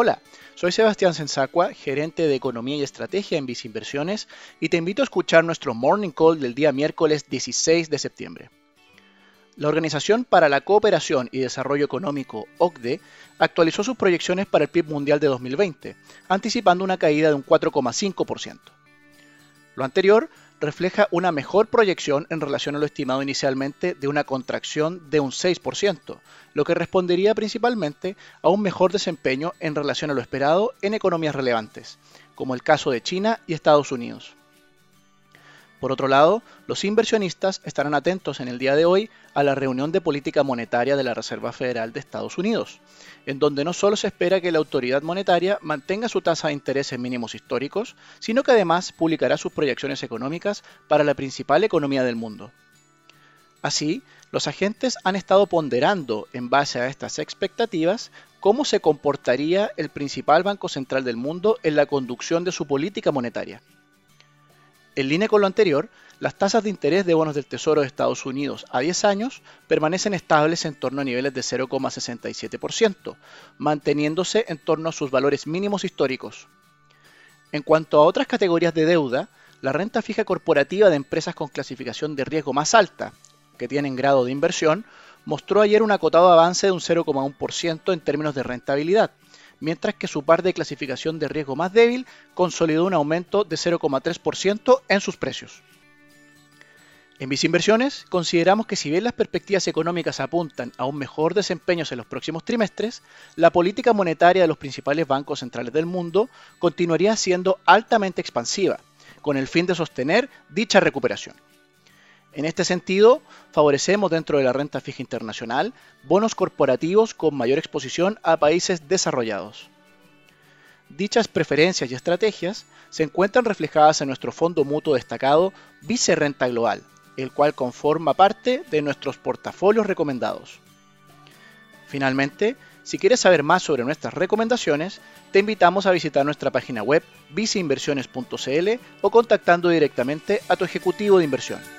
Hola, soy Sebastián Sensacua, gerente de Economía y Estrategia en Vice Inversiones, y te invito a escuchar nuestro Morning Call del día miércoles 16 de septiembre. La Organización para la Cooperación y Desarrollo Económico, OCDE, actualizó sus proyecciones para el PIB mundial de 2020, anticipando una caída de un 4,5%. Lo anterior refleja una mejor proyección en relación a lo estimado inicialmente de una contracción de un 6%, lo que respondería principalmente a un mejor desempeño en relación a lo esperado en economías relevantes, como el caso de China y Estados Unidos. Por otro lado, los inversionistas estarán atentos en el día de hoy a la reunión de política monetaria de la Reserva Federal de Estados Unidos, en donde no solo se espera que la autoridad monetaria mantenga su tasa de interés en mínimos históricos, sino que además publicará sus proyecciones económicas para la principal economía del mundo. Así, los agentes han estado ponderando, en base a estas expectativas, cómo se comportaría el principal banco central del mundo en la conducción de su política monetaria. En línea con lo anterior, las tasas de interés de bonos del Tesoro de Estados Unidos a 10 años permanecen estables en torno a niveles de 0,67%, manteniéndose en torno a sus valores mínimos históricos. En cuanto a otras categorías de deuda, la renta fija corporativa de empresas con clasificación de riesgo más alta, que tienen grado de inversión, mostró ayer un acotado avance de un 0,1% en términos de rentabilidad, mientras que su par de clasificación de riesgo más débil consolidó un aumento de 0,3% en sus precios. En Inversiones consideramos que si bien las perspectivas económicas apuntan a un mejor desempeño en los próximos trimestres, la política monetaria de los principales bancos centrales del mundo continuaría siendo altamente expansiva, con el fin de sostener dicha recuperación. En este sentido, favorecemos dentro de la renta fija internacional bonos corporativos con mayor exposición a países desarrollados. Dichas preferencias y estrategias se encuentran reflejadas en nuestro fondo mutuo destacado Vice Renta Global, el cual conforma parte de nuestros portafolios recomendados. Finalmente, si quieres saber más sobre nuestras recomendaciones, te invitamos a visitar nuestra página web viceinversiones.cl o contactando directamente a tu ejecutivo de inversión.